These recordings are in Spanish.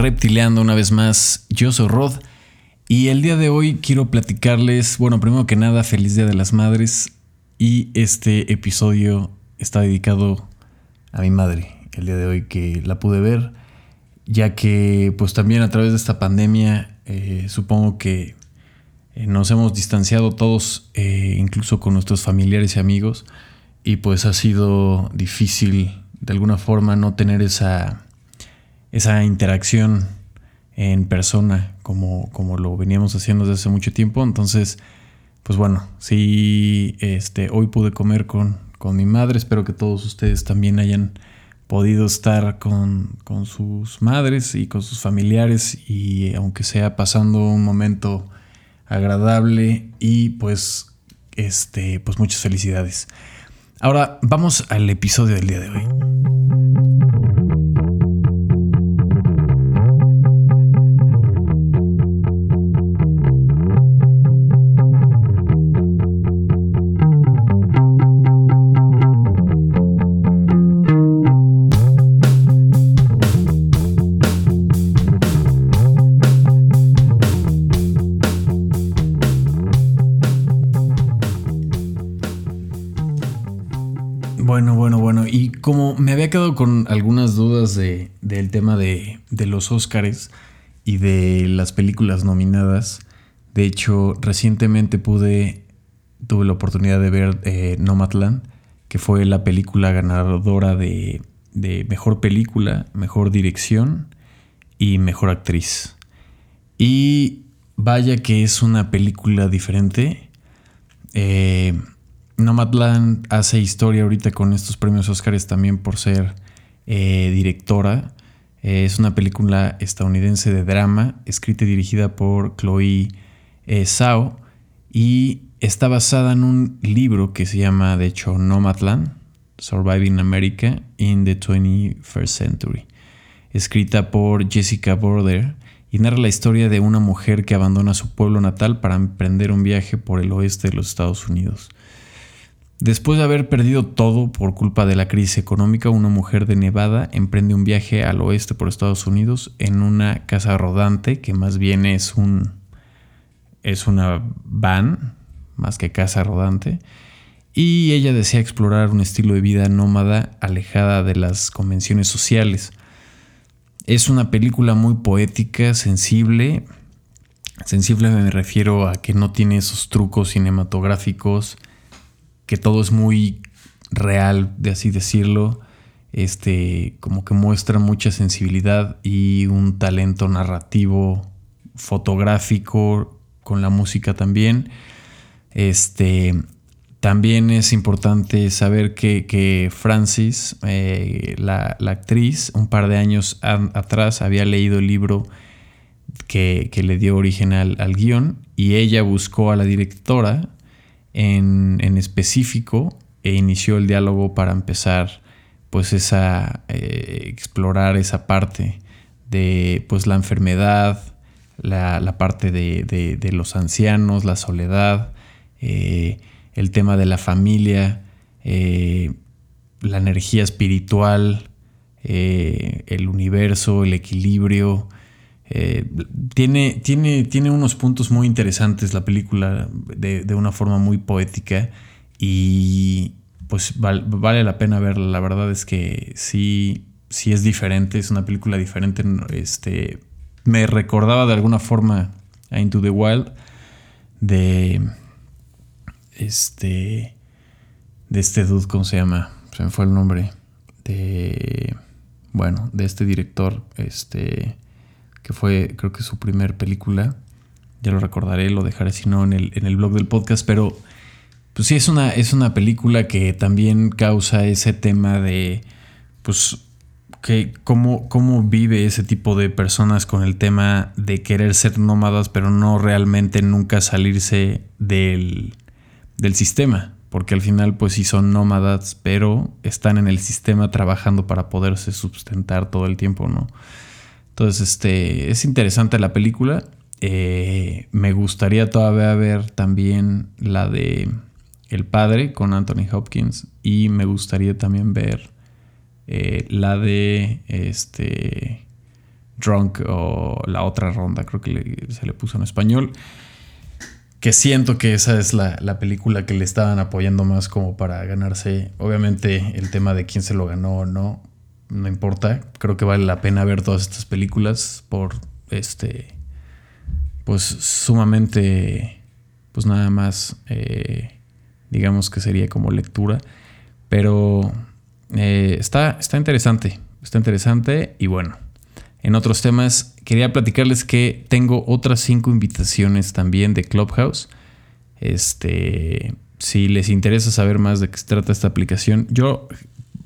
Reptileando una vez más. Yo soy Rod y el día de hoy quiero platicarles, bueno, primero que nada, feliz Día de las Madres y este episodio está dedicado a mi madre, el día de hoy que la pude ver, ya que pues también a través de esta pandemia eh, supongo que eh, nos hemos distanciado todos, eh, incluso con nuestros familiares y amigos, y pues ha sido difícil de alguna forma no tener esa esa interacción en persona como, como lo veníamos haciendo desde hace mucho tiempo. Entonces, pues bueno, sí, este, hoy pude comer con, con mi madre. Espero que todos ustedes también hayan podido estar con, con, sus madres y con sus familiares y aunque sea pasando un momento agradable y pues este pues muchas felicidades. Ahora vamos al episodio del día de hoy. Había quedado con algunas dudas de, del tema de, de, los Óscares y de las películas nominadas, de hecho, recientemente pude, tuve la oportunidad de ver eh, Nomadland, que fue la película ganadora de, de mejor película, mejor dirección y mejor actriz. Y vaya que es una película diferente. Eh, Nomadland hace historia ahorita con estos premios Oscars también por ser eh, directora. Eh, es una película estadounidense de drama, escrita y dirigida por Chloe eh, Zhao y está basada en un libro que se llama, de hecho, Nomadland, Surviving America in the 21st Century, escrita por Jessica Border y narra la historia de una mujer que abandona su pueblo natal para emprender un viaje por el oeste de los Estados Unidos. Después de haber perdido todo por culpa de la crisis económica, una mujer de Nevada emprende un viaje al oeste por Estados Unidos en una casa rodante que más bien es un es una van más que casa rodante y ella desea explorar un estilo de vida nómada alejada de las convenciones sociales. Es una película muy poética, sensible. Sensible me refiero a que no tiene esos trucos cinematográficos que todo es muy real, de así decirlo. Este, como que muestra mucha sensibilidad y un talento narrativo, fotográfico, con la música también. Este, también es importante saber que, Francis, eh, la, actriz, un par de años atrás había leído el libro que, le dio origen al, al guion y ella buscó a la directora en, específico e inició el diálogo para empezar pues esa eh, explorar esa parte de pues la enfermedad la, parte de, los ancianos la soledad eh, el tema de la familia eh, la energía espiritual el universo el equilibrio eh, tiene, tiene, tiene unos puntos muy interesantes la película de, una forma muy poética y pues vale la pena verla. La verdad es que sí, sí es diferente, es una película diferente. Este, me recordaba de alguna forma a Into the Wild de este de este dude, ¿cómo se llama? Se me fue el nombre de bueno, de este director, este que fue creo que su primer película. Ya lo recordaré, lo dejaré si no en el, en el blog del podcast, pero pues sí, es una, es una película que también causa ese tema de, pues, que cómo, cómo vive ese tipo de personas con el tema de querer ser nómadas, pero no realmente nunca salirse del, del sistema. Porque al final, pues sí son nómadas, pero están en el sistema trabajando para poderse sustentar todo el tiempo, ¿no? Entonces, este, es interesante la película. Eh, me gustaría todavía ver también la de El Padre con Anthony Hopkins. Y me gustaría también ver eh, la de este Drunk o la otra ronda, creo que se le puso en español. Que siento que esa es la, la, película que le estaban apoyando más como para ganarse. Obviamente el tema de quién se lo ganó o no, no importa. Creo que vale la pena ver todas estas películas por este, pues sumamente, pues nada más, eh, digamos que sería como lectura. Pero eh, está, está interesante, está interesante y bueno. En otros temas, quería platicarles que tengo otras cinco invitaciones también de Clubhouse. Este, si les interesa saber más de qué se trata esta aplicación, yo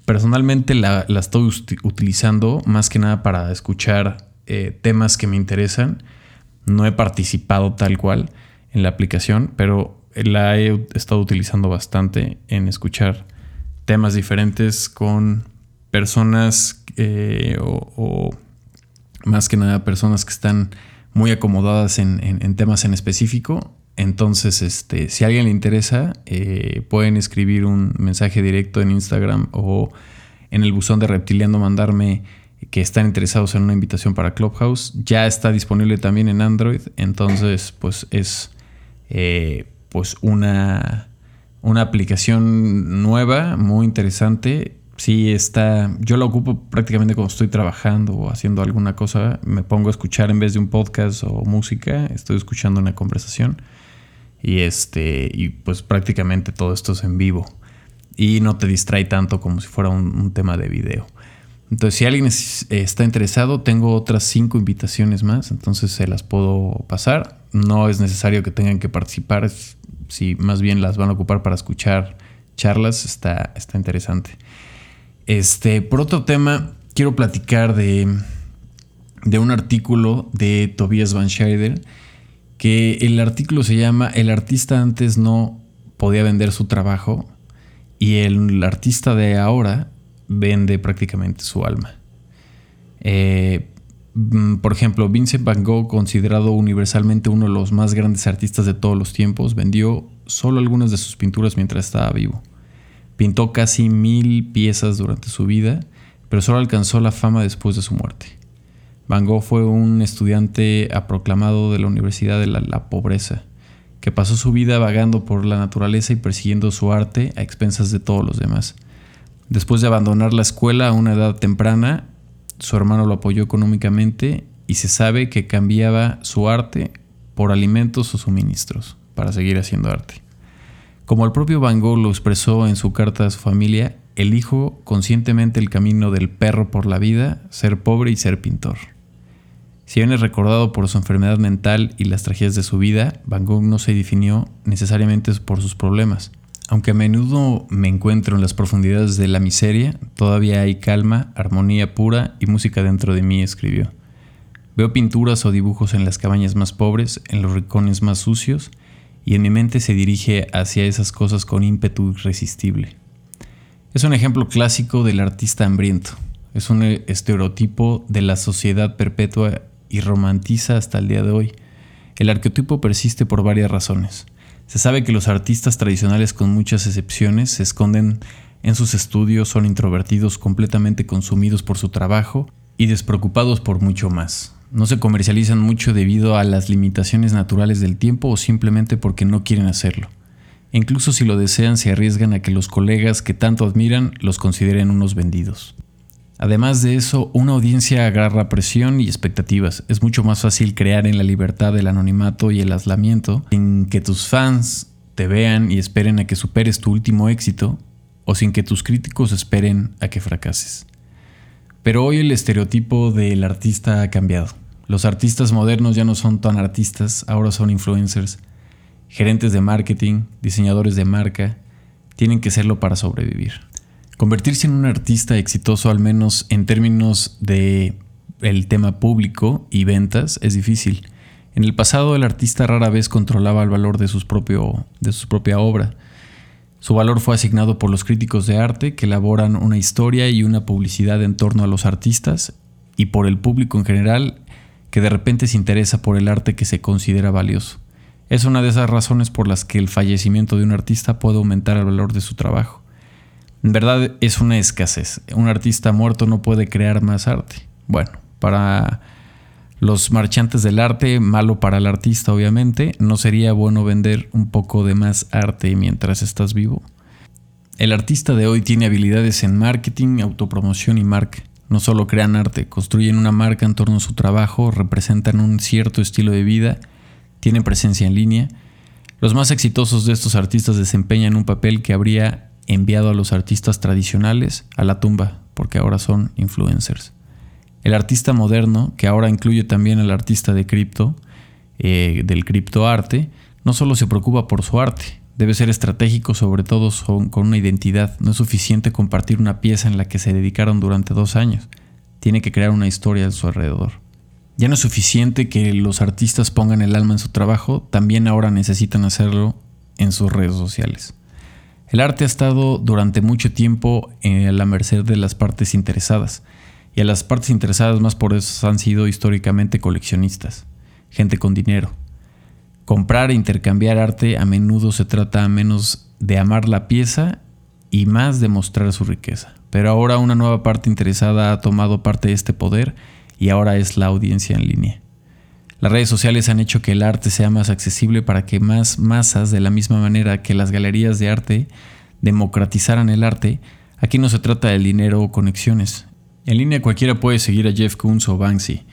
personalmente la, estoy utilizando más que nada para escuchar eh, temas que me interesan. No he participado tal cual en la aplicación, pero la he estado utilizando bastante en escuchar temas diferentes con personas eh, o, más que nada personas que están muy acomodadas en, temas en específico. Entonces, este, si a alguien le interesa, eh, pueden escribir un mensaje directo en Instagram o en el buzón de Reptiliando mandarme que están interesados en una invitación para Clubhouse. Ya está disponible también en Android. Entonces, pues es eh, pues una, una aplicación nueva, muy interesante sí está, yo la ocupo prácticamente cuando estoy trabajando o haciendo alguna cosa, me pongo a escuchar en vez de un podcast o música, estoy escuchando una conversación y este y pues prácticamente todo esto es en vivo y no te distrae tanto como si fuera un, tema de video. Entonces, si alguien está interesado, tengo otras cinco invitaciones más, entonces se las puedo pasar. No es necesario que tengan que participar, si más bien las van a ocupar para escuchar charlas, está, está interesante. Este, por otro tema, quiero platicar de, de un artículo de Tobias Van Scheider, que el artículo se llama El artista antes no podía vender su trabajo y el artista de ahora vende prácticamente su alma. Eh, mm, por ejemplo, Vincent Van Gogh, considerado universalmente uno de los más grandes artistas de todos los tiempos, vendió solo algunas de sus pinturas mientras estaba vivo. Pintó casi mil piezas durante su vida, pero solo alcanzó la fama después de su muerte. Van Gogh fue un estudiante aproclamado de la Universidad de la, Pobreza, que pasó su vida vagando por la naturaleza y persiguiendo su arte a expensas de todos los demás. Después de abandonar la escuela a una edad temprana, su hermano lo apoyó económicamente y se sabe que cambiaba su arte por alimentos o suministros para seguir haciendo arte. Como el propio Van Gogh lo expresó en su carta a su familia, elijo conscientemente el camino del perro por la vida, ser pobre y ser pintor. Si bien es recordado por su enfermedad mental y las tragedias de su vida, Van Gogh no se definió necesariamente por sus problemas. Aunque a menudo me encuentro en las profundidades de la miseria, todavía hay calma, armonía pura y música dentro de mí, escribió. Veo pinturas o dibujos en las cabañas más pobres, en los rincones más sucios, y en mi mente se dirige hacia esas cosas con ímpetu irresistible. Es un ejemplo clásico del artista hambriento. Es un estereotipo de la sociedad perpetua y romantiza hasta el día de hoy. El arquetipo persiste por varias razones. Se sabe que los artistas tradicionales, con muchas excepciones, se esconden en sus estudios, son introvertidos, completamente consumidos por su trabajo y despreocupados por mucho más no se comercializan mucho debido a las limitaciones naturales del tiempo o simplemente porque no quieren hacerlo. E incluso si lo desean se arriesgan a que los colegas que tanto admiran los consideren unos vendidos. Además de eso, una audiencia agarra presión y expectativas. Es mucho más fácil crear en la libertad del anonimato y el aislamiento sin que tus fans te vean y esperen a que superes tu último éxito o sin que tus críticos esperen a que fracases. Pero hoy el estereotipo del artista ha cambiado. Los artistas modernos ya no son tan artistas, ahora son influencers, gerentes de marketing, diseñadores de marca, tienen que serlo para sobrevivir. Convertirse en un artista exitoso, al menos en términos de el tema público y ventas, es difícil. En el pasado el artista rara vez controlaba el valor de, sus propio, de su propia obra. Su valor fue asignado por los críticos de arte que elaboran una historia y una publicidad en torno a los artistas y por el público en general que de repente se interesa por el arte que se considera valioso. Es una de esas razones por las que el fallecimiento de un artista puede aumentar el valor de su trabajo. En verdad es una escasez. Un artista muerto no puede crear más arte. Bueno, para Los marchantes del arte, malo para el artista obviamente, ¿no sería bueno vender un poco de más arte mientras estás vivo? El artista de hoy tiene habilidades en marketing, autopromoción y marca. No solo crean arte, construyen una marca en torno a su trabajo, representan un cierto estilo de vida, tienen presencia en línea. Los más exitosos de estos artistas desempeñan un papel que habría enviado a los artistas tradicionales a la tumba, porque ahora son influencers. El artista moderno, que ahora incluye también al artista de cripto, eh, del criptoarte, no solo se preocupa por su arte, debe ser estratégico sobre todo con una identidad. No es suficiente compartir una pieza en la que se dedicaron durante dos años. Tiene que crear una historia a su alrededor. Ya no es suficiente que los artistas pongan el alma en su trabajo, también ahora necesitan hacerlo en sus redes sociales. El arte ha estado durante mucho tiempo a la merced de las partes interesadas, y a las partes interesadas más por eso han sido históricamente coleccionistas, gente con dinero. Comprar e intercambiar arte a menudo se trata menos de amar la pieza y más de mostrar su riqueza. Pero ahora una nueva parte interesada ha tomado parte de este poder y ahora es la audiencia en línea. Las redes sociales han hecho que el arte sea más accesible para que más masas, de la misma manera que las galerías de arte democratizaran el arte, aquí no se trata del dinero o conexiones. En línea cualquiera puede seguir a Jeff Koons o Banksy.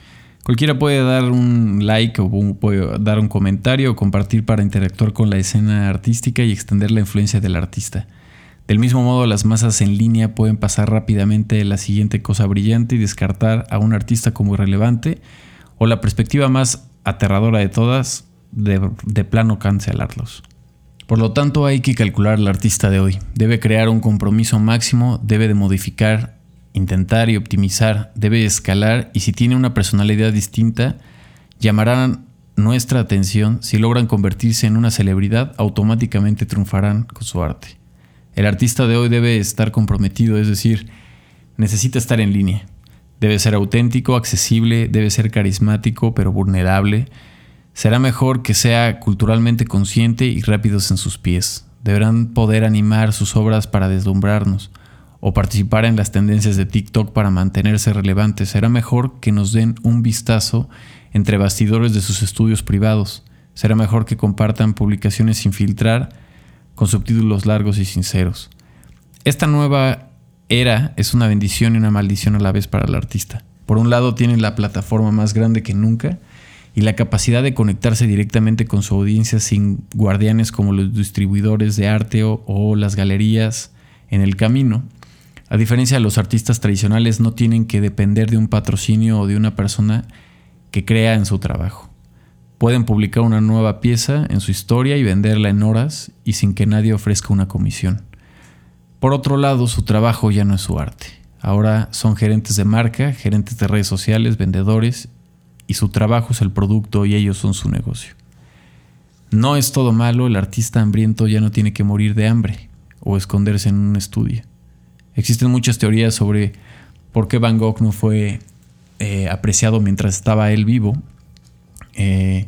Cualquiera puede dar un like o puede dar un comentario o compartir para interactuar con la escena artística y extender la influencia del artista. Del mismo modo, las masas en línea pueden pasar rápidamente la siguiente cosa brillante y descartar a un artista como irrelevante o la perspectiva más aterradora de todas, de, plano cancelarlos. Por lo tanto, hay que calcular al artista de hoy. Debe crear un compromiso máximo, debe de modificar, intentar y optimizar, debe escalar y si tiene una personalidad distinta, llamarán nuestra atención. Si logran convertirse en una celebridad, automáticamente triunfarán con su arte. El artista de hoy debe estar comprometido, es decir, necesita estar en línea. Debe ser auténtico, accesible, debe ser carismático, pero vulnerable. Será mejor que sea culturalmente consciente y rápidos en sus pies. Deberán poder animar sus obras para deslumbrarnos o participar en las tendencias de TikTok para mantenerse relevantes. Será mejor que nos den un vistazo entre bastidores de sus estudios privados. Será mejor que compartan publicaciones sin filtrar, con subtítulos largos y sinceros. Esta nueva era es una bendición y una maldición a la vez para el artista. Por un lado tiene la plataforma más grande que nunca y la capacidad de conectarse directamente con su audiencia sin guardianes como los distribuidores de arte o, las galerías en el camino. A diferencia de los artistas tradicionales, no tienen que depender de un patrocinio o de una persona que crea en su trabajo. Pueden publicar una nueva pieza en su historia y venderla en horas y sin que nadie ofrezca una comisión. Por otro lado, su trabajo ya no es su arte. Ahora son gerentes de marca, gerentes de redes sociales, vendedores, y su trabajo es el producto y ellos son su negocio. No es todo malo, el artista hambriento ya no tiene que morir de hambre o esconderse en un estudio. Existen muchas teorías sobre por qué Van Gogh no fue eh, apreciado mientras estaba él vivo. Eh,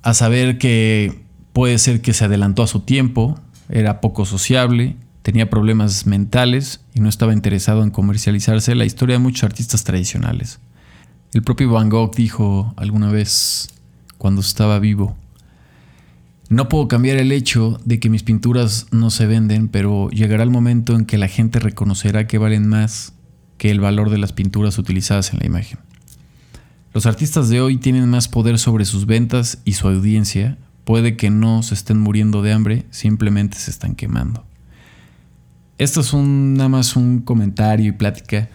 a saber que puede ser que se adelantó a su tiempo, era poco sociable, tenía problemas mentales y no estaba interesado en comercializarse la historia de muchos artistas tradicionales. El propio Van Gogh dijo alguna vez, cuando estaba vivo, no puedo cambiar el hecho de que mis pinturas no se venden, pero llegará el momento en que la gente reconocerá que valen más que el valor de las pinturas utilizadas en la imagen. Los artistas de hoy tienen más poder sobre sus ventas y su audiencia. Puede que no se estén muriendo de hambre, simplemente se están quemando. Esto es un, nada más un comentario y plática,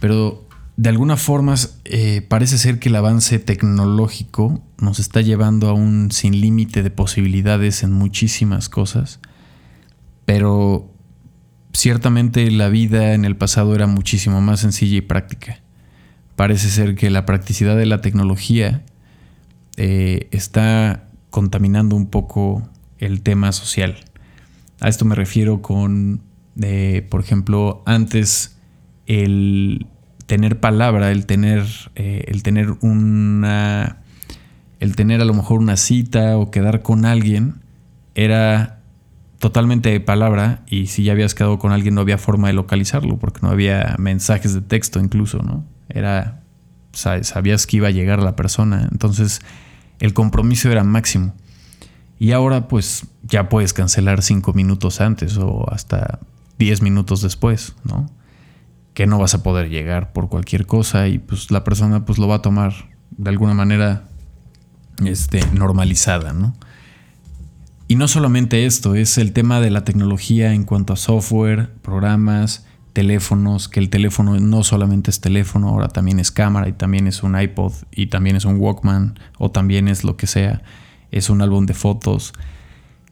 pero de alguna forma eh, parece ser que el avance tecnológico nos está llevando a un sin límite de posibilidades en muchísimas cosas, pero ciertamente la vida en el pasado era muchísimo más sencilla y práctica. Parece ser que la practicidad de la tecnología eh, está contaminando un poco el tema social. A esto me refiero con por ejemplo, antes el tener palabra, el tener, eh, el tener una, el tener a lo mejor una cita o quedar con alguien era totalmente de palabra y si ya habías quedado con alguien no había forma de localizarlo porque no había mensajes de texto incluso, ¿no? Era sabías que iba a llegar la persona. Entonces el compromiso era máximo. Y ahora pues ya puedes cancelar cinco minutos antes o hasta diez minutos después, ¿no? Que no vas a poder llegar por cualquier cosa y pues la persona pues lo va a tomar de alguna manera este, normalizada, ¿no? Y no solamente esto, es el tema de la tecnología en cuanto a software, programas, teléfonos, que el teléfono no solamente es teléfono, ahora también es cámara y también es un iPod y también es un Walkman o también es lo que sea, es un álbum de fotos.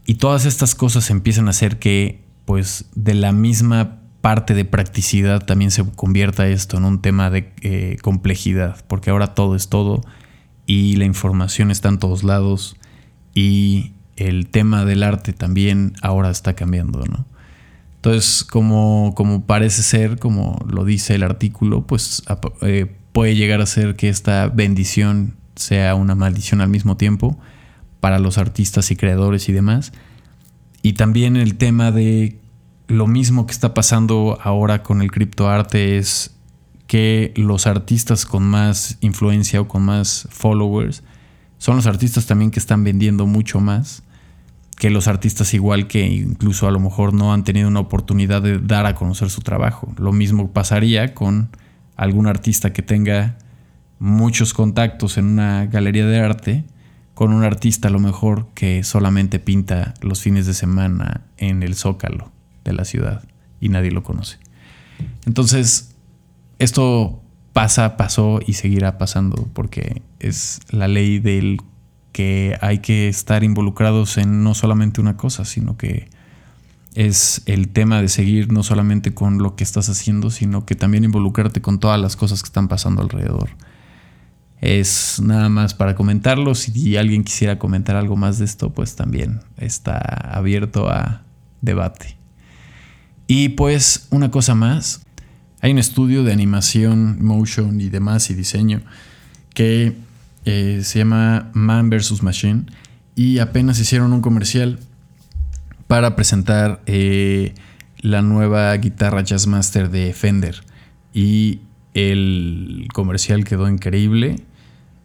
Y todas estas cosas empiezan a hacer que pues de la misma parte de practicidad también se convierta esto en un tema de eh, complejidad, porque ahora todo es todo y la información está en todos lados y el tema del arte también ahora está cambiando, ¿no? Entonces, como, como parece ser, como lo dice el artículo, pues eh, puede llegar a ser que esta bendición sea una maldición al mismo tiempo para los artistas y creadores y demás. Y también el tema de lo mismo que está pasando ahora con el criptoarte es que los artistas con más influencia o con más followers son los artistas también que están vendiendo mucho más que los artistas igual que incluso a lo mejor no han tenido una oportunidad de dar a conocer su trabajo. Lo mismo pasaría con algún artista que tenga muchos contactos en una galería de arte, con un artista a lo mejor que solamente pinta los fines de semana en el zócalo de la ciudad y nadie lo conoce. Entonces, esto pasa, pasó y seguirá pasando porque es la ley del que hay que estar involucrados en no solamente una cosa, sino que es el tema de seguir no solamente con lo que estás haciendo, sino que también involucrarte con todas las cosas que están pasando alrededor. Es nada más para comentarlo. Si alguien quisiera comentar algo más de esto, pues también está abierto a debate. Y pues una cosa más. Hay un estudio de animación, motion y demás y diseño que eh, se llama Man vs. Machine y apenas hicieron un comercial para presentar eh, la nueva guitarra Jazzmaster de Fender y el comercial quedó increíble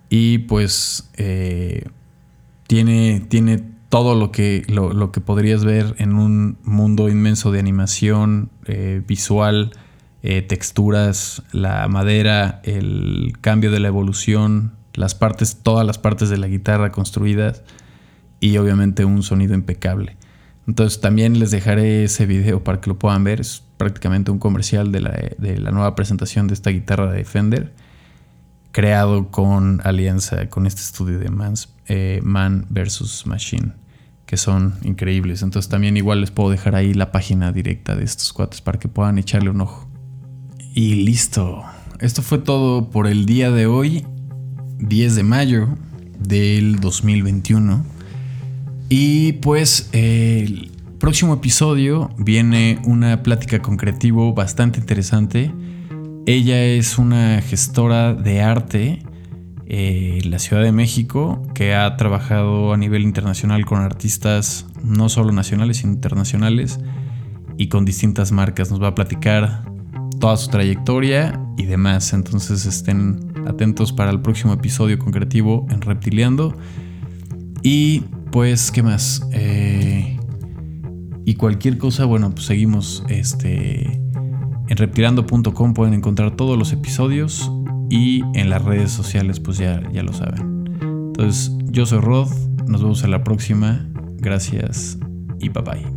y pues eh, tiene, tiene todo lo que, lo, que podrías ver en un mundo inmenso de animación visual, texturas, la madera, el cambio de la evolución, las partes, todas las partes de la guitarra construidas y obviamente un sonido impecable. Entonces también les dejaré ese video para que lo puedan ver. Es prácticamente un comercial de la, nueva presentación de esta guitarra de Fender, creado con alianza con este estudio de eh, Man vs. Machine, que son increíbles. Entonces también igual les puedo dejar ahí la página directa de estos cuates para que puedan echarle un ojo. Y listo. Esto fue todo por el día de hoy. 10 de mayo del 2021. Y pues el próximo episodio viene una plática con creativo bastante interesante. Ella es una gestora de arte eh, en la Ciudad de México que ha trabajado a nivel internacional con artistas no solo nacionales, sino internacionales y con distintas marcas. Nos va a platicar toda su trayectoria y demás. Entonces estén atentos para el próximo episodio con Creativo en Reptiliando. Y pues, ¿qué más? Eh, y cualquier cosa, bueno, pues seguimos este, en reptilando.com pueden encontrar todos los episodios y en las redes sociales pues ya, ya lo saben. Entonces, yo soy Rod, nos vemos en la próxima, gracias y bye bye.